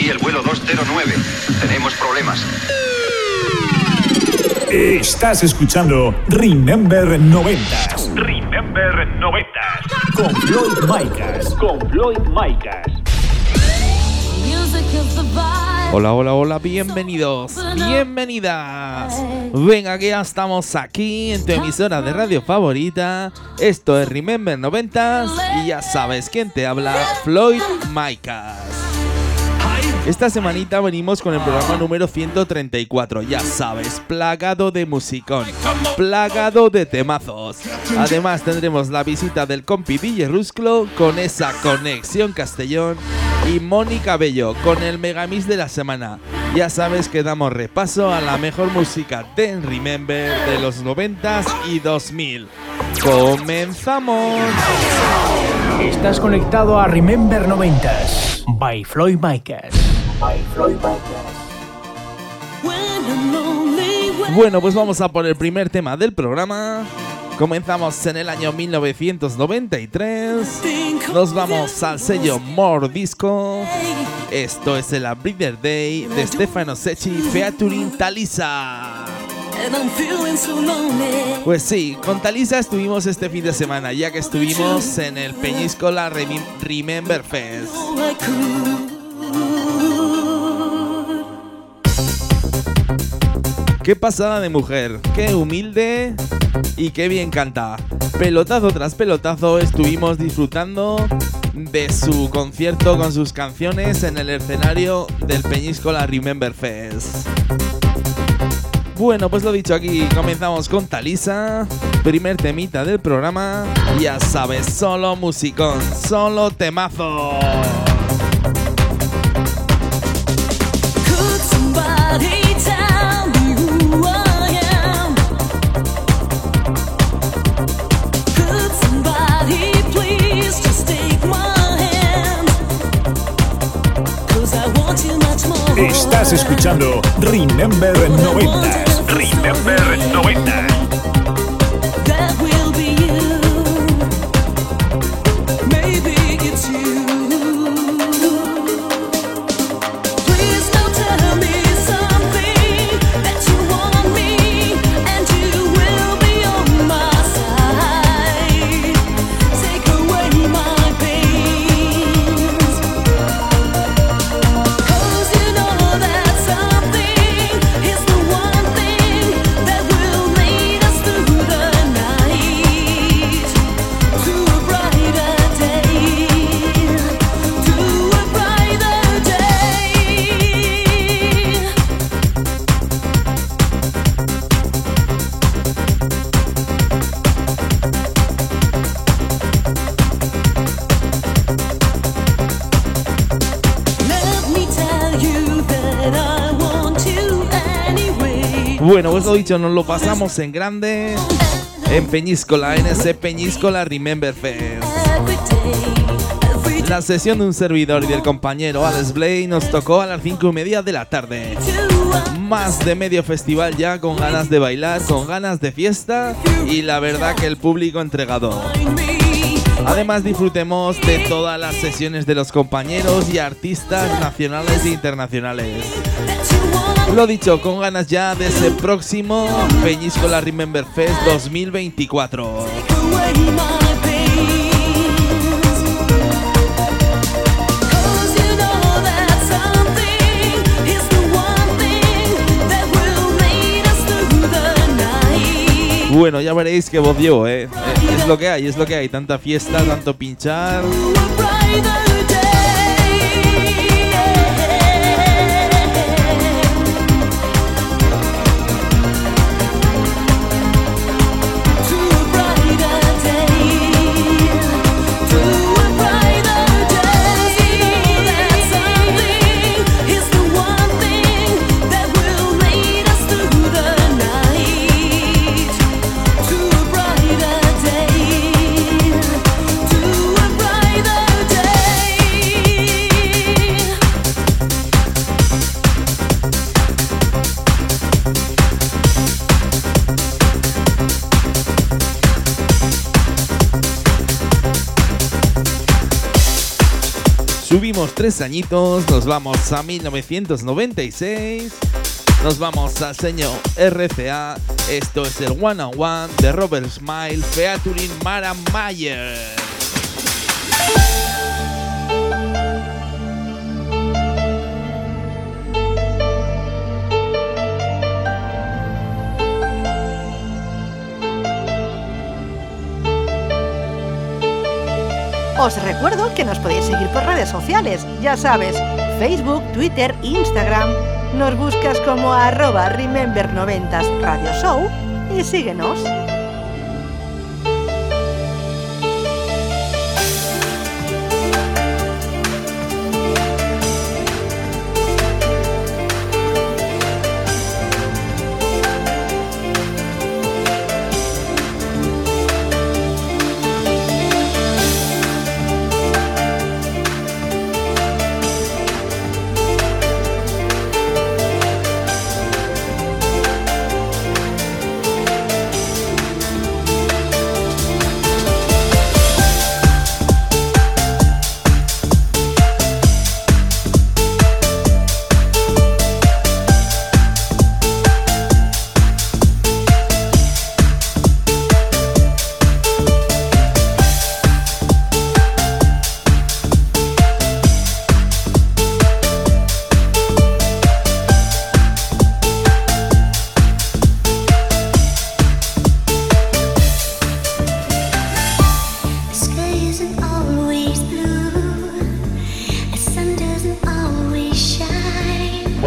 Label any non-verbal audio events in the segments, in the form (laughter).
Aquí el vuelo 209. Tenemos problemas. Estás escuchando Remember 90 Remember 90. con Floyd Micas. Con Floyd Micas. Hola, hola, hola, bienvenidos, bienvenidas. Venga, que ya estamos aquí en tu emisora de radio favorita. Esto es Remember 90 y ya sabes quién te habla, Floyd Micas. Esta semanita venimos con el programa número 134, ya sabes, plagado de musicón, plagado de temazos. Además tendremos la visita del compi DJ Rusclo con esa conexión Castellón y Mónica Bello con el megamix de la semana. Ya sabes que damos repaso a la mejor música de Remember de los 90s y 2000. ¡Comenzamos! Estás conectado a Remember 90s by Floyd Micas. Bueno, pues vamos a por el primer tema del programa. Comenzamos en el año 1993. Nos vamos al sello More Disco. Esto es el A Breather Day de Stefano Secchi featuring Talisa. Pues sí, con Talisa estuvimos este fin de semana, ya que estuvimos en el Peñíscola Remi- Remember Fest. Qué pasada de mujer, qué humilde y qué bien canta. Pelotazo tras pelotazo estuvimos disfrutando de su concierto con sus canciones en el escenario del Peñíscola Remember Fest. Bueno, pues lo dicho aquí, comenzamos con Talisa, primer temita del programa, ya sabes, solo musicón, solo temazo. Estás escuchando Remember 90s. Remember 90. Bueno, pues lo dicho, nos lo pasamos en grande en Peñíscola, en ese Peñíscola Remember Fest. La sesión de un servidor y del compañero Alex Blay nos tocó a las 5 y media de la tarde. Más de medio festival ya con ganas de bailar, con ganas de fiesta y la verdad que el público entregado. Además disfrutemos de todas las sesiones de los compañeros y artistas nacionales e internacionales. Lo dicho, con ganas ya de ese próximo Peñíscola Remember Fest 2024. Bueno, ya veréis que voz llevo. Eh, Es lo que hay, es lo que hay. Tanta fiesta, tanto pinchar. Cumplimos tres añitos, nos vamos a 1996. Nos vamos al señor RCA. Esto es el One on One de Robert Smile featuring Mara Mayer. Os recuerdo que nos podéis seguir por redes sociales, ya sabes, Facebook, Twitter, Instagram. Nos buscas como arroba Remember90s Radio Show y síguenos.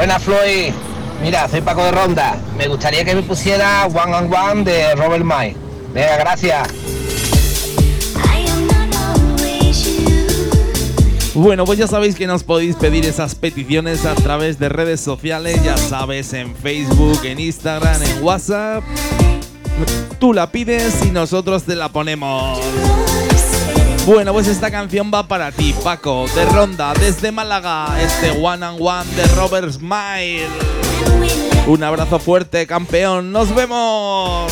Buenas Floyd, mira, soy Paco de Ronda. Me gustaría que me pusiera One on One de Robert May. Venga, gracias. Bueno, pues ya sabéis que nos podéis pedir esas peticiones a través de redes sociales, ya sabes, en Facebook, en Instagram, en WhatsApp. Tú la pides y nosotros te la ponemos. Bueno, pues esta canción va para ti, Paco, de Ronda, desde Málaga, este One on One de Robert Smile. Un abrazo fuerte, campeón, nos vemos.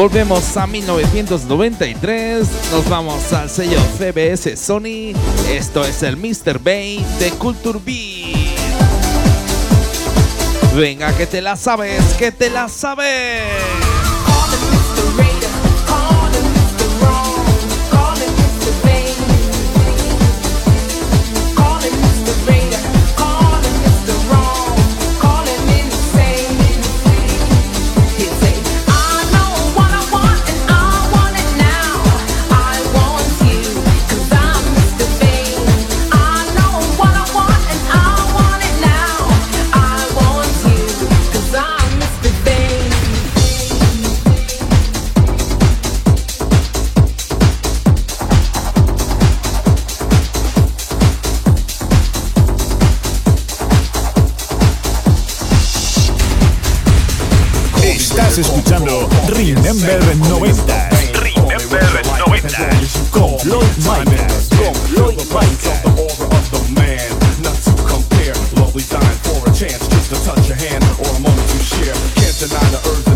Volvemos a 1993, nos vamos al sello CBS Sony. Esto es el Mr. Bane de Culture Beat. Venga, que te la sabes, que te la sabes. On the earth.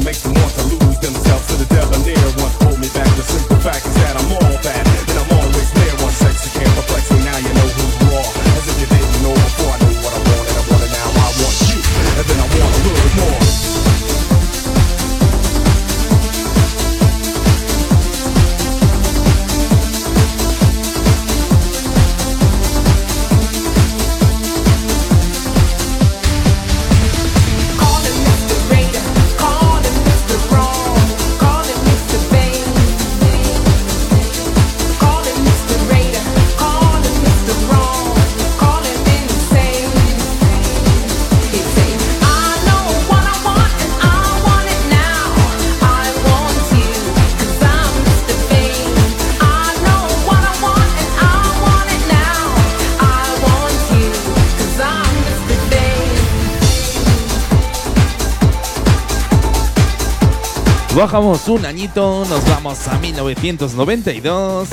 Bajamos un añito, nos vamos a 1992.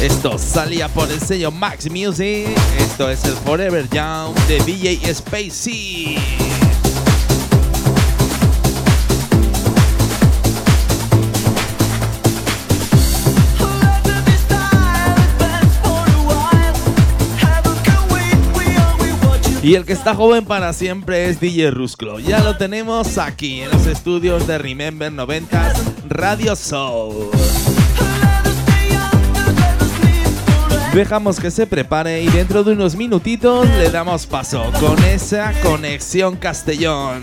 Esto salía por el sello Max Music. Esto es el Forever Young de DJ Spacey. Y el que está joven para siempre es DJ Rusclo. Ya lo tenemos aquí en los estudios de Remember 90 Radio Soul. Dejamos que se prepare y dentro de unos minutitos le damos paso con esa conexión Castellón.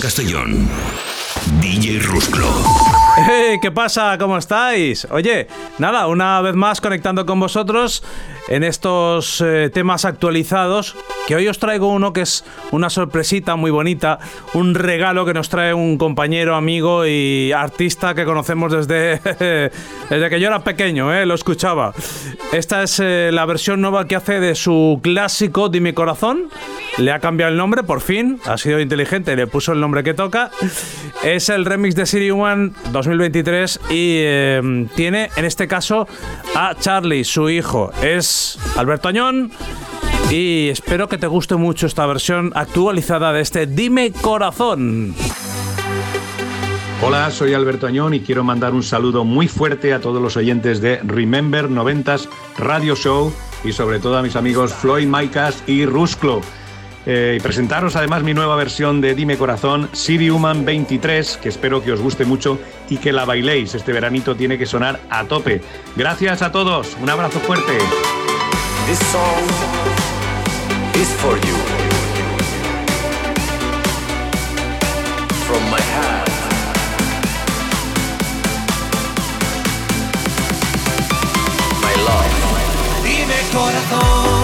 Castellón. DJ Rusclo. Hey, ¿Qué pasa? ¿Cómo estáis? Oye, nada, una vez más conectando con vosotros en estos eh, temas actualizados que hoy os traigo uno que es una sorpresita muy bonita, un regalo que nos trae un compañero, amigo y artista que conocemos desde, (laughs) desde que yo era pequeño, ¿eh? lo escuchaba. Esta es eh, la versión nueva que hace de su clásico Dime Corazón. Le ha cambiado el nombre, por fin, ha sido inteligente, le puso el nombre que toca. Es el remix de Siri One 2023 y eh, tiene en este caso a Charlie, su hijo. Es Alberto Añón. Y espero que te guste mucho esta versión actualizada de este Dime Corazón. Hola, soy Alberto Añón y quiero mandar un saludo muy fuerte a todos los oyentes de Remember 90s Radio Show y sobre todo a mis amigos Floyd Maicas y Rusclo. Eh, y presentaros además mi nueva versión de Dime Corazón, City Human 23, que espero que os guste mucho y que la bailéis. Este veranito tiene que sonar a tope. Gracias a todos, un abrazo fuerte. This song for you. From my heart. My love. Dime corazón,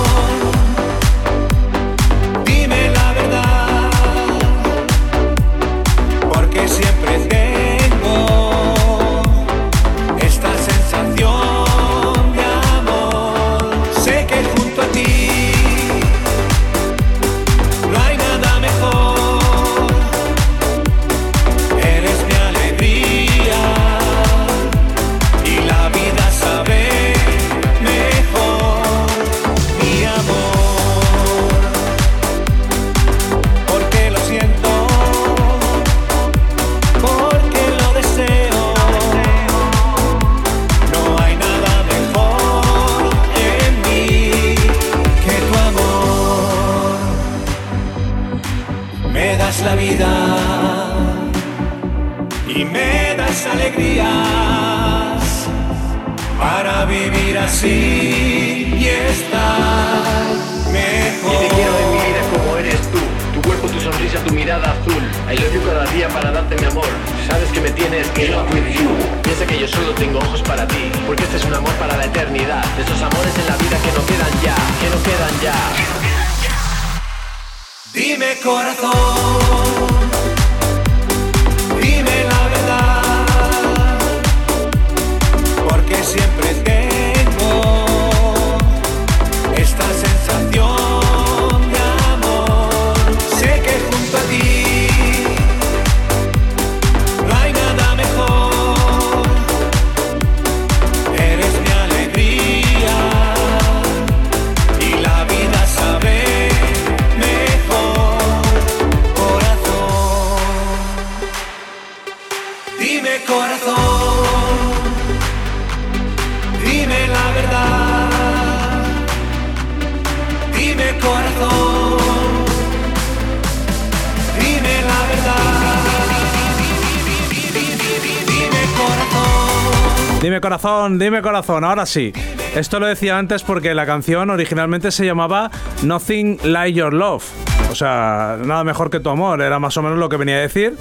Dime corazón, ahora sí. Esto lo decía antes porque la canción originalmente se llamaba Nothing Like Your Love. O sea, nada mejor que tu amor, era más o menos lo que venía a decir.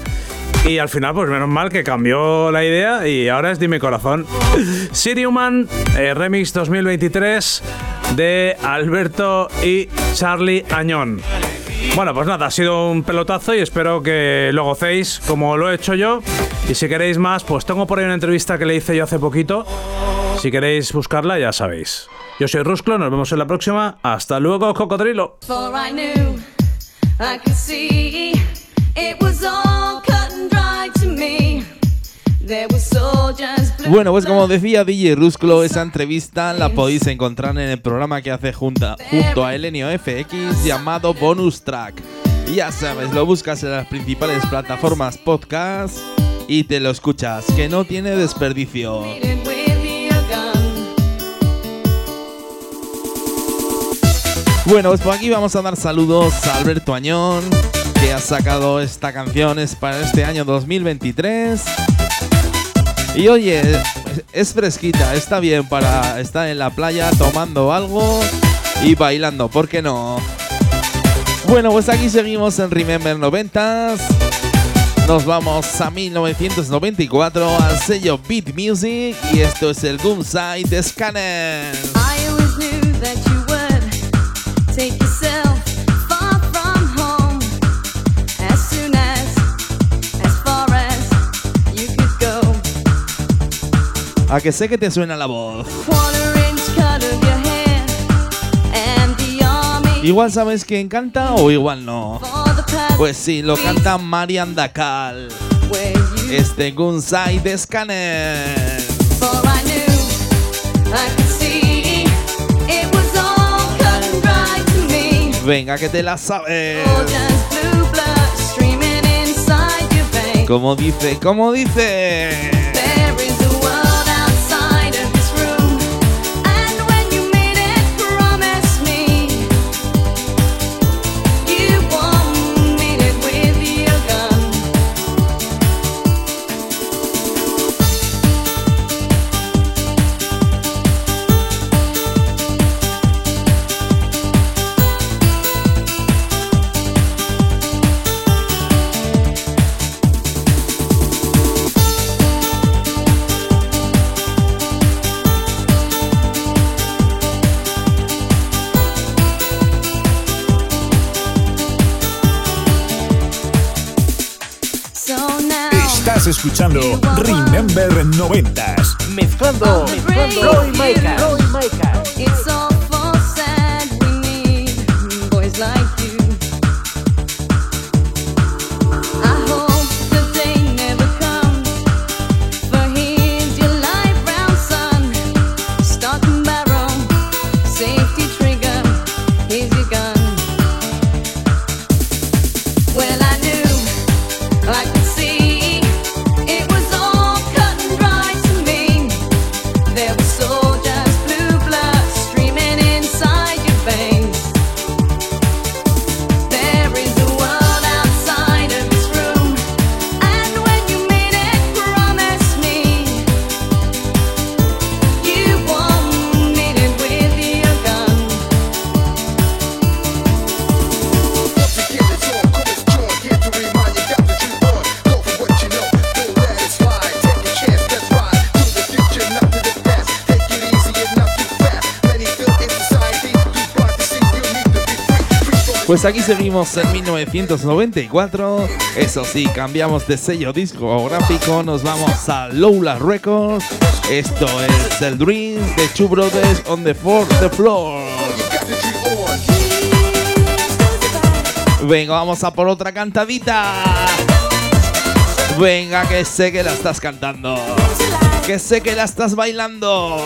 Y al final, pues menos mal que cambió la idea y ahora es Dime Corazón. (laughs) City Human, eh, Remix 2023 de Alberto y Charlie Añón. Bueno, pues nada, ha sido un pelotazo y espero que lo gocéis como lo he hecho yo. Y si queréis más, pues tengo por ahí una entrevista que le hice yo hace poquito. Si queréis buscarla, ya sabéis. Yo soy Rusclo, nos vemos en la próxima. Hasta luego, cocodrilo. For I knew, I could see it was all cut and dry to me. There were soldiers. Bueno, pues como decía DJ Rusclo, esa entrevista la podéis encontrar en el programa que hace junta, junto a Elenio FX llamado Bonus Track. Y ya sabes, lo buscas en las principales plataformas podcast y te lo escuchas, que no tiene desperdicio. Bueno, pues por aquí vamos a dar saludos a Alberto Añón, que ha sacado esta canción es para este año 2023. Y oye, es fresquita, está bien para estar en la playa tomando algo y bailando, ¿por qué no? Bueno, pues aquí seguimos en Remember 90s. Nos vamos a 1994 al sello Beat Music y esto es el Gunsight Scanner. A que sé que te suena la voz. Igual sabes que encanta o igual no. Pues sí, lo canta Marian where you Este Gunsai de Scanner. Venga, que te la sabes. Como dice, como dice. Estás escuchando Remember 90s. Mezclando, mezclando Floyd Micas. Floyd Micas. it's all Pues aquí seguimos en 1994. Eso sí, cambiamos de sello discográfico. Nos vamos a Lola Records. Esto es el Dream de Two Brothers on the Fourth Floor. Venga, vamos a por otra cantadita. Venga, que sé que la estás cantando. Que sé que la estás bailando.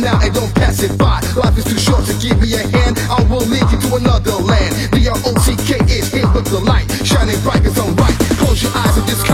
Now and don't pass it by. Life is too short to give me a hand. I will lead you to another land. The R-O-C-K is here with the light. Shining bright as I'm right. Close your eyes and just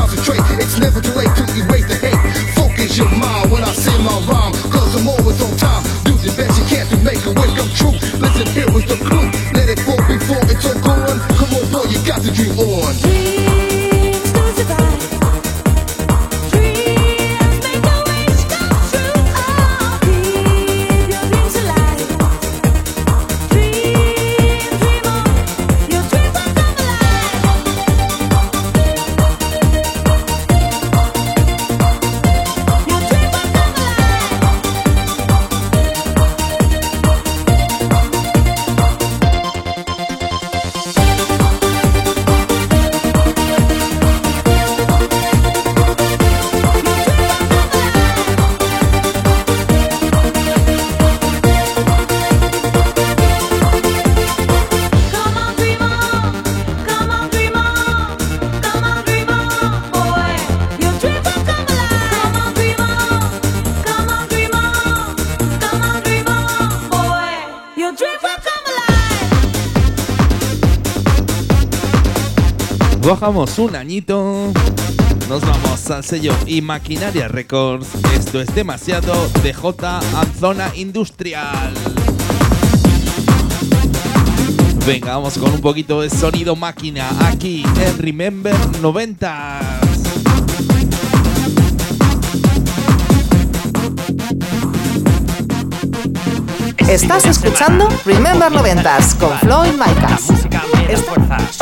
Bajamos un añito. Nos vamos al sello y Maquinaria Records. Esto es demasiado de J Zona Industrial. Venga, vamos con un poquito de sonido máquina aquí en Remember 90. Estás escuchando Remember 90s con Floyd Micas. me da fuerzas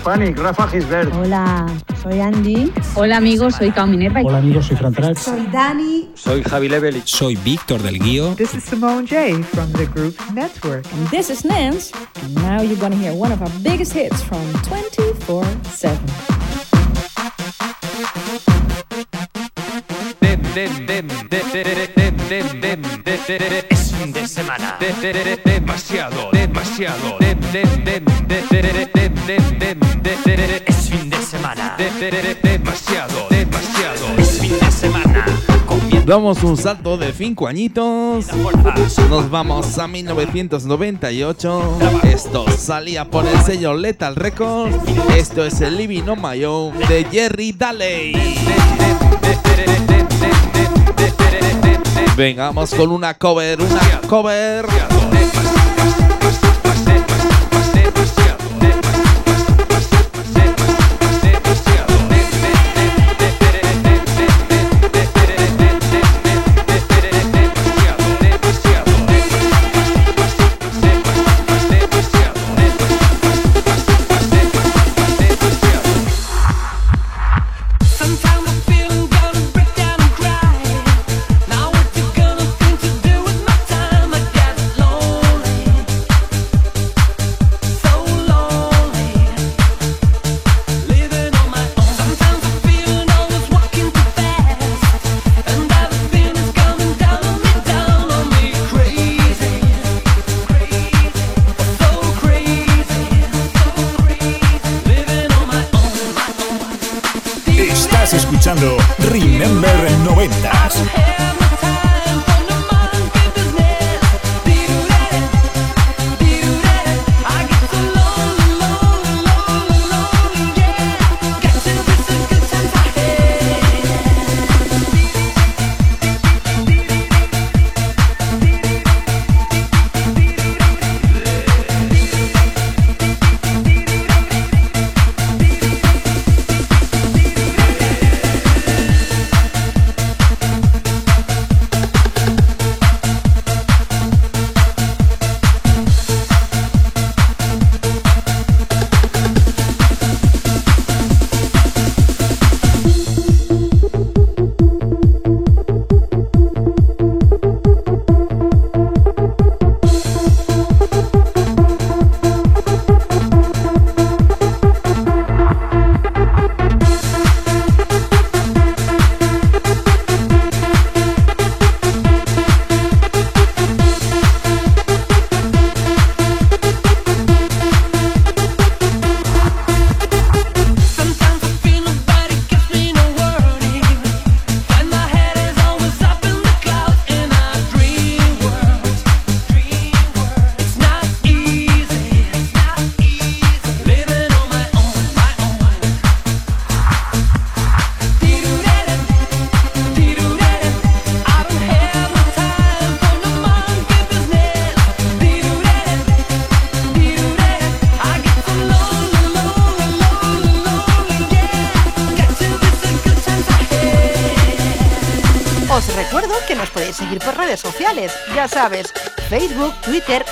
Hispanic, Rafa Gisbert. Hola, soy Andy. Hola amigos, soy Cao Minerva. Hola, amigos, soy Fran Trax. Soy Dani. Soy Javi Levelich. Soy Víctor del Guío. This is Simone J from the group Network. And this is Nance. And now you're gonna hear one of our biggest hits from 24 7. Dem, dem, dem, de- de- de- dem, dem, dem, de- de- de- de- es fin de semana. De- de- de- de- demasiado, demasiado. Es fin de semana. De- de- de- de- demasiado, demasiado. Es fin de semana. Damos un salto de 5 añitos. Nos vamos a 1998. Esto salía por el sello Lethal Records. Esto es el Living on My Own de Jerry Daley. Vengamos con una cover, una cover.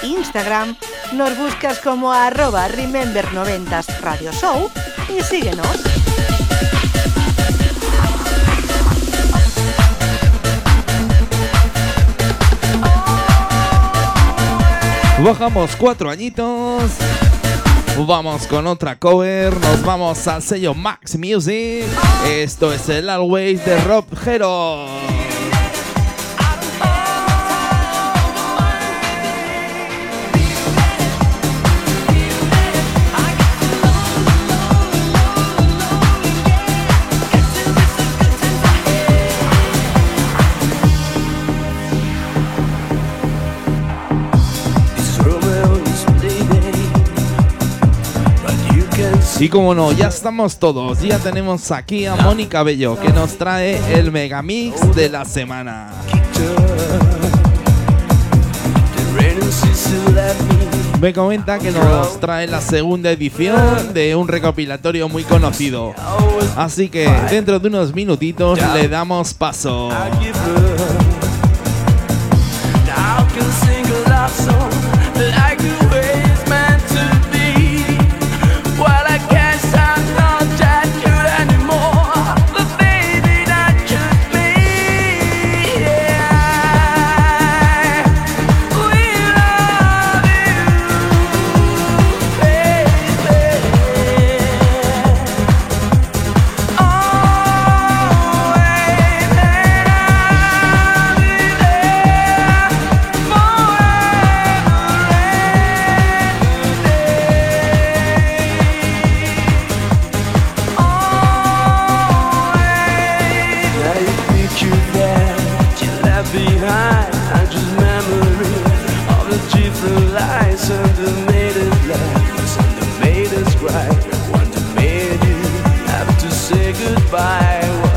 Instagram. Nos buscas como arroba Remember90s Radio Show y síguenos. Bajamos cuatro añitos. Vamos con otra cover. Nos vamos al sello Max Music. Esto es el Always de Rob Hero. Y como no, ya estamos todos. Ya tenemos aquí a Mónica Bello que nos trae el megamix de la semana. Me comenta que nos trae la segunda edición de un recopilatorio muy conocido. Así que dentro de unos minutitos le damos paso. Say goodbye.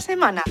Semana.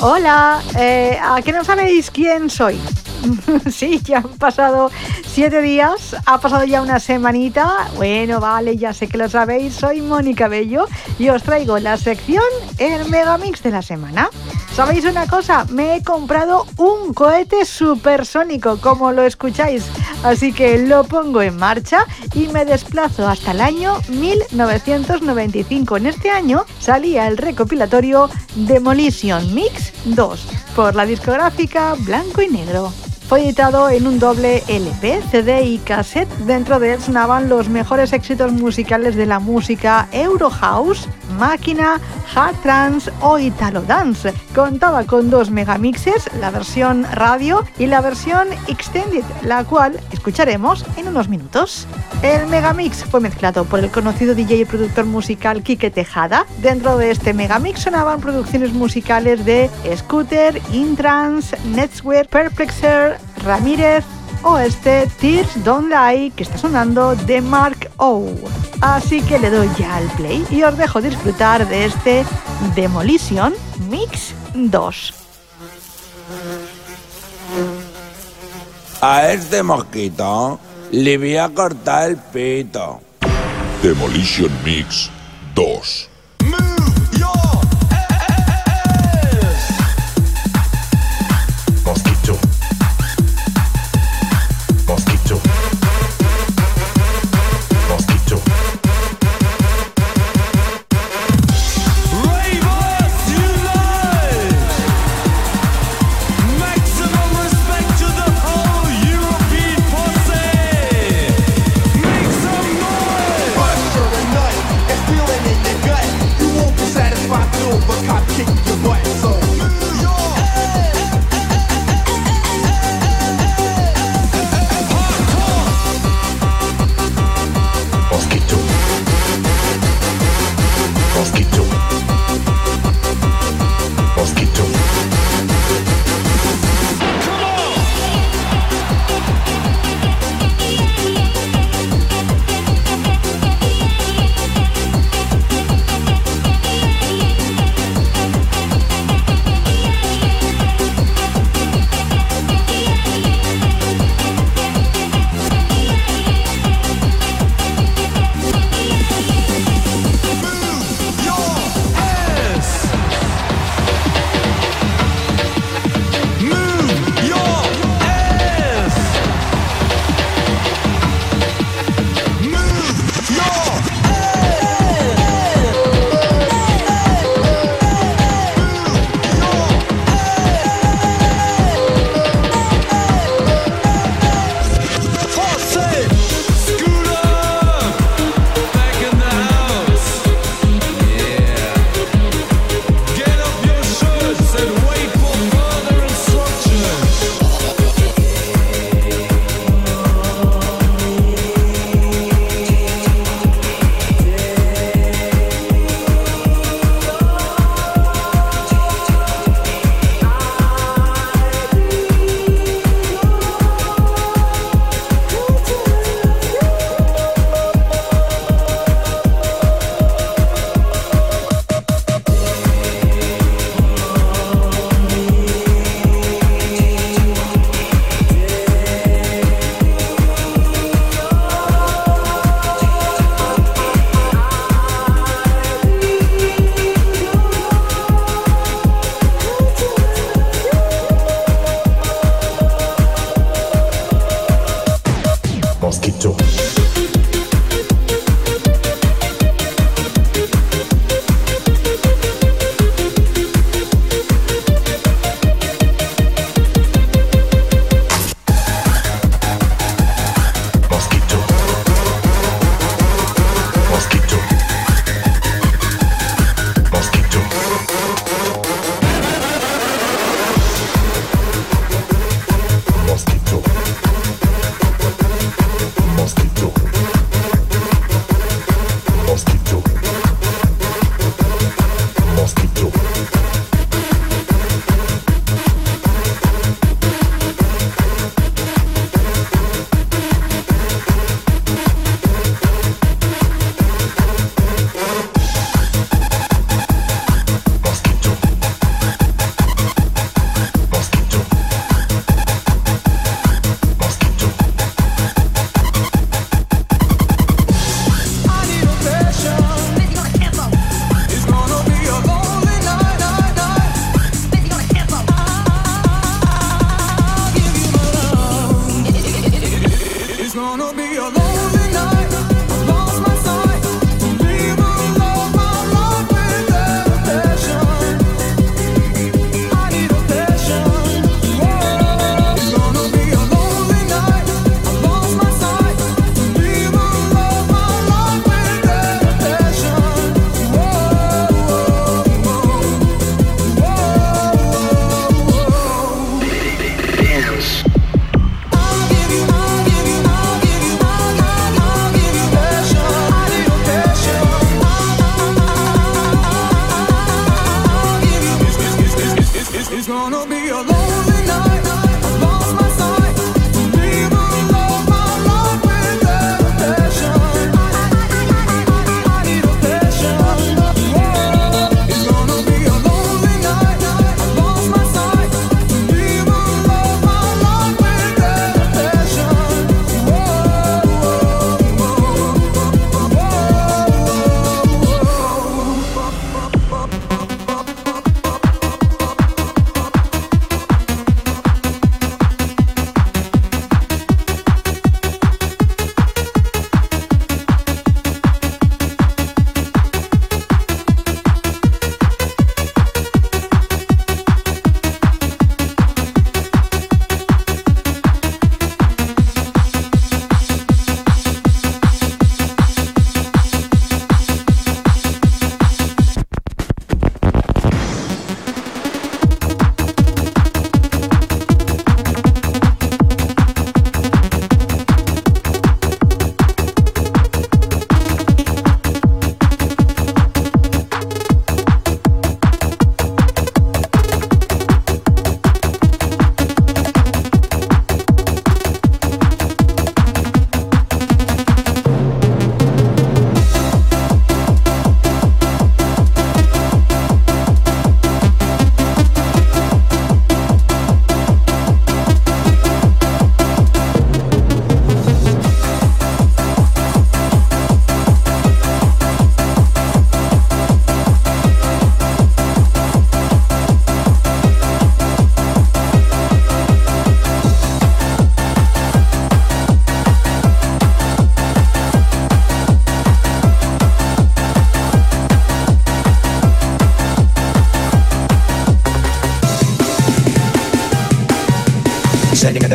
Hola, eh, ¿a qué no sabéis quién soy? (laughs) sí, ya han pasado siete días, ha pasado ya una semanita. Bueno, vale, ya sé que lo sabéis, soy Mónica Bello y os traigo la sección El Megamix de la semana. ¿Sabéis una cosa? Me he comprado un cohete supersónico, como lo escucháis. Así que lo pongo en marcha y me desplazo hasta el año 1995. En este año salía el recopilatorio Demolition Mix 2 por la discográfica Blanco y Negro. Fue editado en un doble LP, CD y cassette. Dentro de él sonaban los mejores éxitos musicales de la música Eurohouse, Máquina, Hard Trance o Italo Dance. Contaba con dos megamixes, la versión radio y la versión extended, la cual escucharemos en unos minutos. El megamix fue mezclado por el conocido DJ y productor musical Quique Tejada. Dentro de este megamix sonaban producciones musicales de Scooter, Intrans, Netswear, Perplexer, Ramírez o este Tears Don't Lie que está sonando de Mark O. Así que le doy ya al play y os dejo disfrutar de este Demolition Mix 2. A este mosquito le voy a cortar el pito. Demolition Mix 2.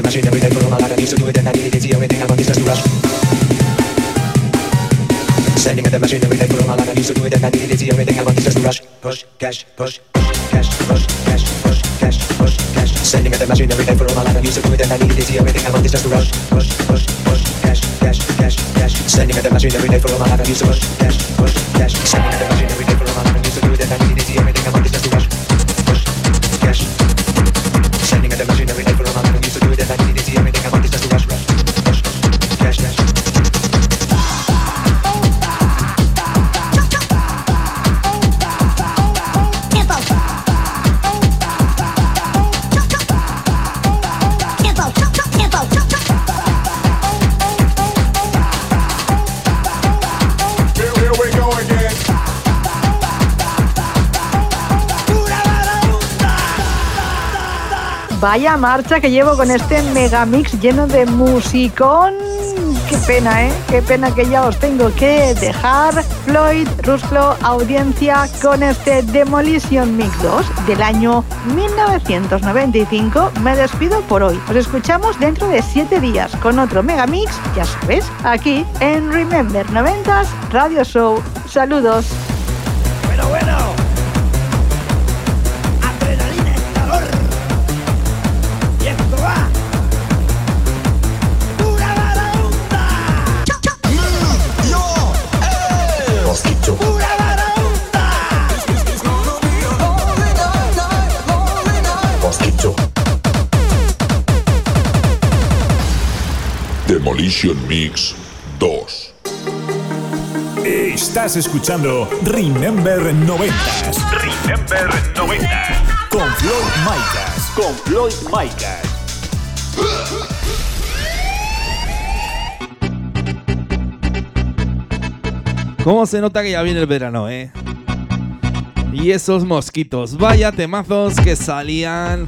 The machine every day for all my life. I used to do it and I did it. It's the only thing I want is just to rush. Standing at the machine every day for all my life. I used to do it and I did it. It's the only thing I want is just to rush. Push, cash, push, cash, push, cash, push, cash, push, cash. Standing at the machine every day for all my life. I used to do it and I did it. It's the only thing I want is just to rush. Push, push, push, cash, cash, cash, cash. Standing at the machine every day for all my life. I used to push, cash, push, cash. Standing at the machine Vaya marcha que llevo con este megamix lleno de musicón. Qué pena, ¿eh? Qué pena que ya os tengo que dejar. Floyd, Rusclo, audiencia con este Demolition Mix 2 del año 1995. Me despido por hoy. Os escuchamos dentro de 7 días con otro megamix, ya sabes, aquí en Remember 90s Radio Show. Saludos. Mix 2. Estás escuchando Remember 90s. Remember 90s. Con Floyd Micas. Con Floyd Micas. ¿Cómo se nota que ya viene el verano, eh? Y esos mosquitos, vaya temazos que salían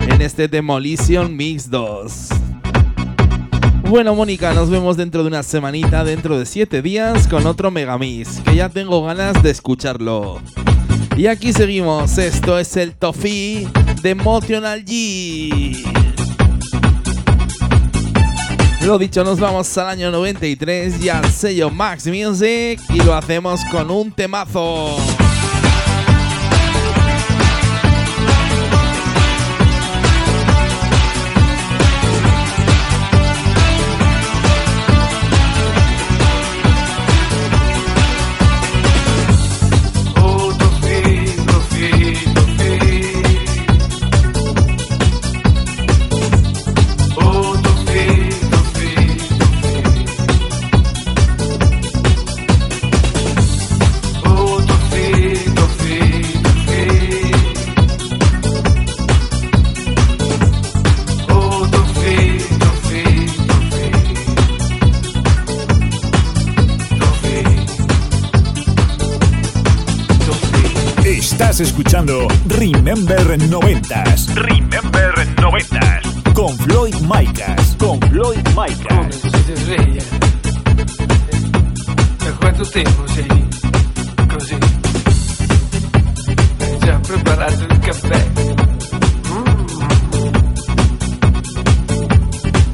en este Demolition Mix 2. Bueno, Mónica, nos vemos dentro de una semanita, dentro de 7 días, con otro Megamix, que ya tengo ganas de escucharlo. Y aquí seguimos, esto es el Tofi de Emotional G. Lo dicho, nos vamos al año 93 y al sello Max Music y lo hacemos con un temazo. Estás escuchando Remember 90s. Remember 90s. Con Floyd Micas. Con Floyd Micas. si sveglia. Da quanto tempo sei così? Hai già preparato il caffè? Mm.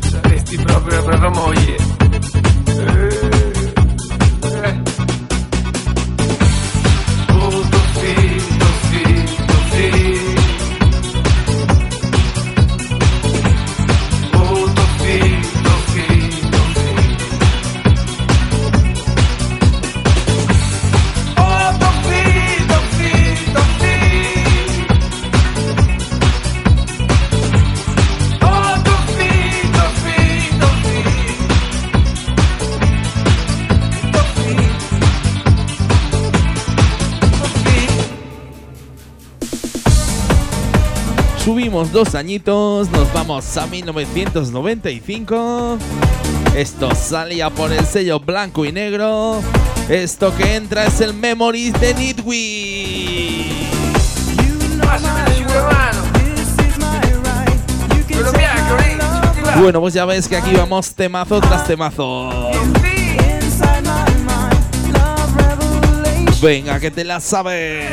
Saresti proprio una brava moglie. Dos añitos, nos vamos a 1995. Esto salía por el sello blanco y negro. Esto que entra es el Memories de lì. Bueno, pues ya ves que aquí vamos temazo tras temazo. Venga, que te la sabes.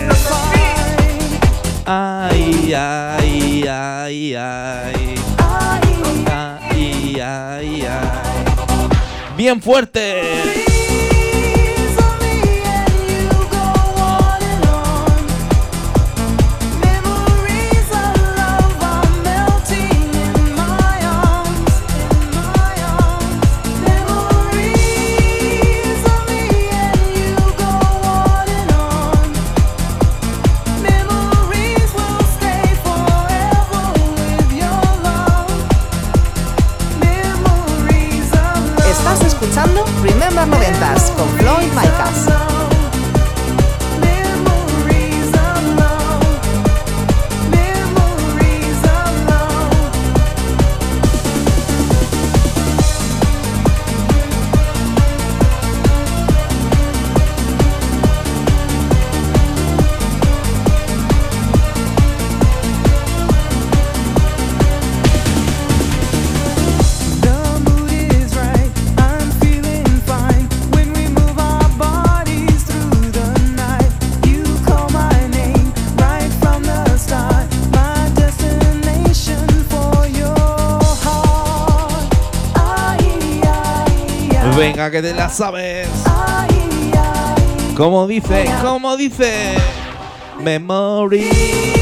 Ay, ay, ay, ay. Ay, ay, ay. Bien fuerte. Venga, que te la sabes. Como dice, como dice. Memory.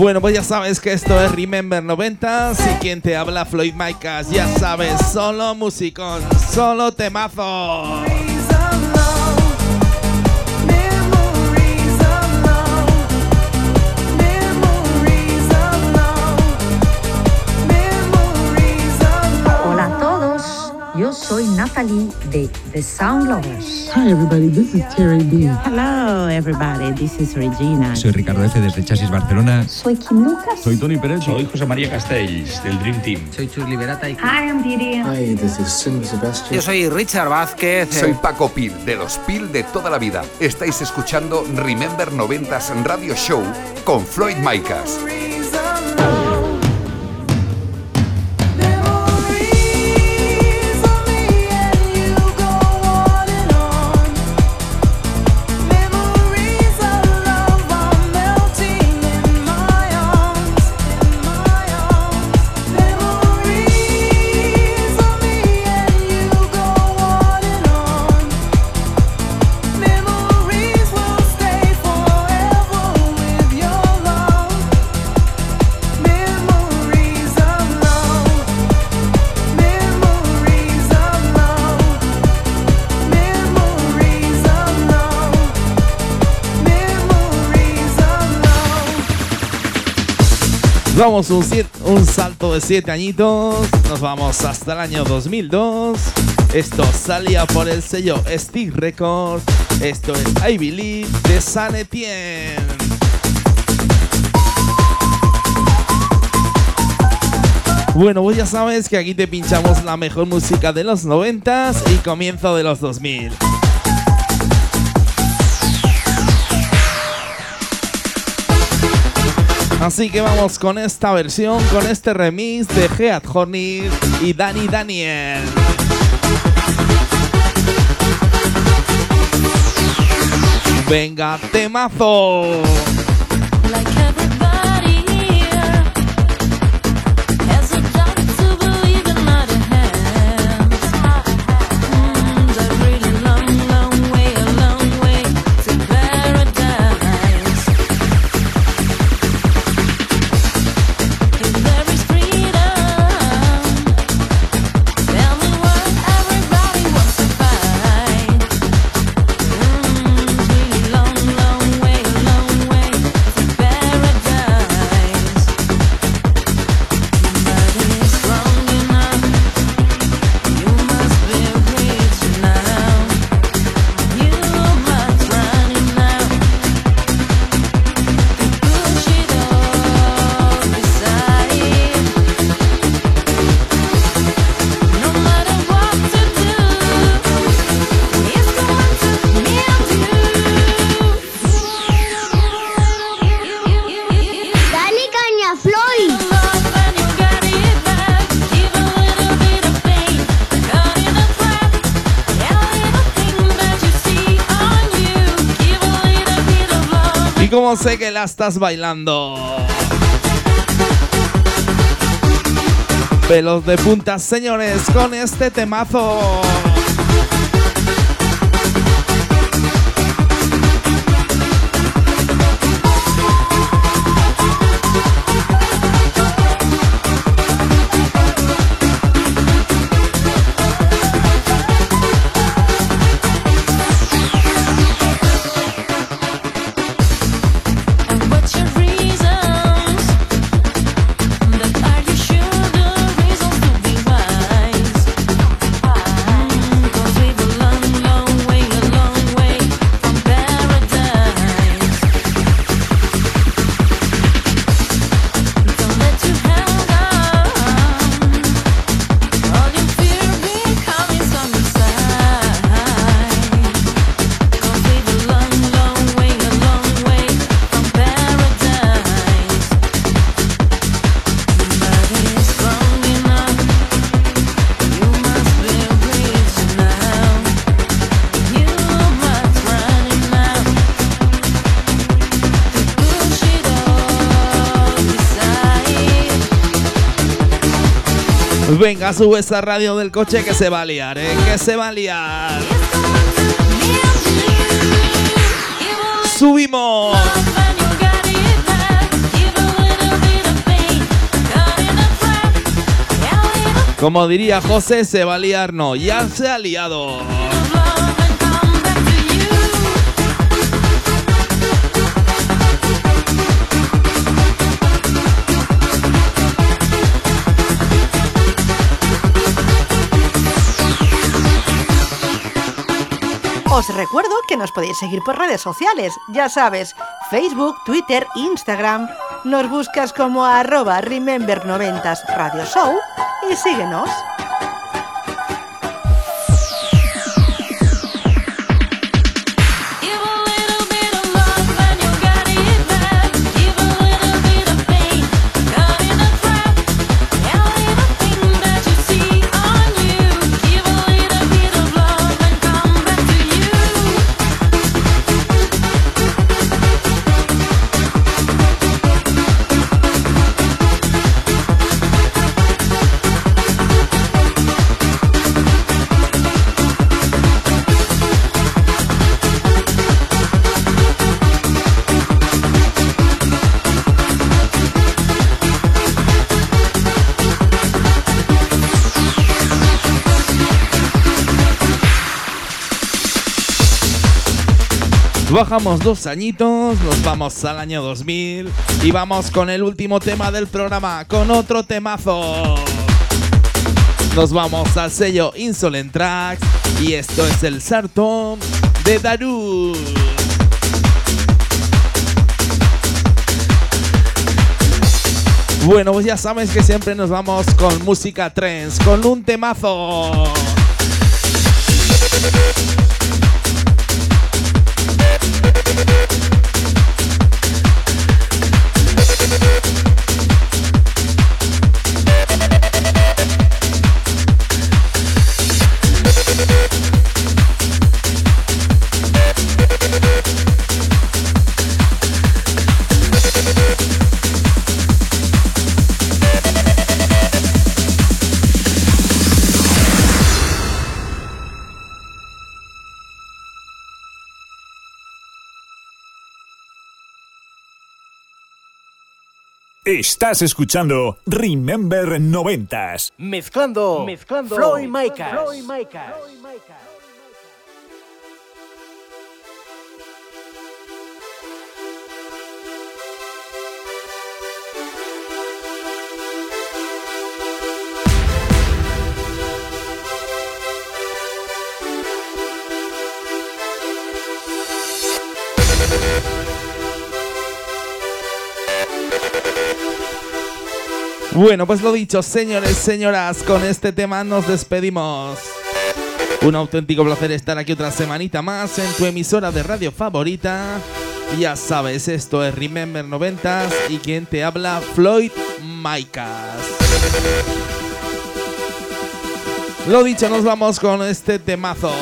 Bueno, pues ya sabes que esto es Remember 90 y quien te habla Floyd Micas, ya sabes, solo musicón, solo temazo. Yo soy Natalie de The Sound Lovers. Hi everybody, this is Terry B. Hello everybody, this is Regina. Soy Ricardo F. desde Chasis Barcelona. Soy Kim Lucas. Soy Tony Pérez. Soy José María Castells, del Dream Team. Soy Chus Liberata y Hi, I'm Didi. Hi, this is Sim Sebastian. Yo soy Richard Vázquez. Soy Paco Pil, de los Pil de toda la vida. Estáis escuchando Remember 90s Radio Show con Floyd Micas. Damos un, salto de 7 añitos, nos vamos hasta el año 2002. Esto salía por el sello Stick Records. Esto es I Believe de San Etienne. Bueno, pues ya sabes que aquí te pinchamos la mejor música de los 90s y comienzo de los 2000. Así que vamos con esta versión, con este remix de Geat Hornit y Dani Daniel. Venga, temazo. Sé que la estás bailando. Pelos de punta, señores, con este temazo. Venga, sube esa radio del coche que se va a liar, ¿eh? Que se va a liar. Subimos. Como diría José, se va a liar, no, ya se ha liado. Os recuerdo que nos podéis seguir por redes sociales, ya sabes, Facebook, Twitter, Instagram. Nos buscas como arroba Remember90s Radio Show y síguenos. Bajamos dos añitos, nos vamos al año 2000 y vamos con el último tema del programa, con otro temazo. Nos vamos al sello Insolent Tracks y esto es el Sarto de Daru. Bueno, pues ya sabes que siempre nos vamos con música trends, con un temazo. Estás escuchando Remember Noventas. Mezclando, Mezclando. Floyd Micas. Bueno, pues lo dicho, señores, señoras, con este tema nos despedimos. Un auténtico placer estar aquí otra semanita más en tu emisora de radio favorita. Ya sabes, esto es Remember 90 y quien te habla, Floyd Micas. Lo dicho, nos vamos con este temazo.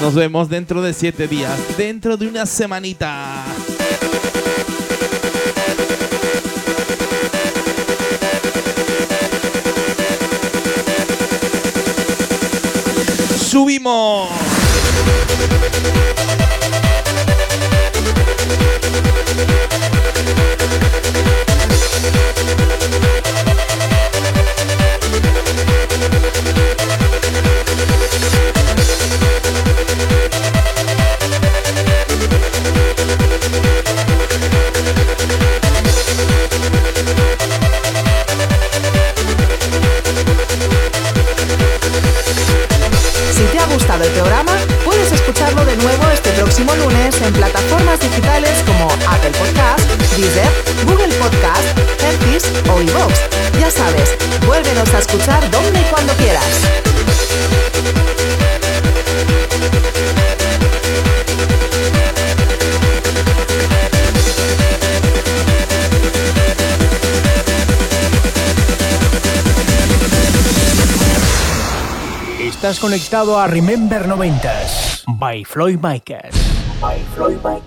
Nos vemos dentro de siete días, dentro de una semanita. ¡Subimos! Próximo lunes en plataformas digitales como Apple Podcast, Deezer, Google Podcast, Hertis o iVoox. Ya sabes, vuélvenos a escuchar donde y cuando quieras. Estás conectado a Remember 90s by Floyd Mikers. By Floyd Mikers.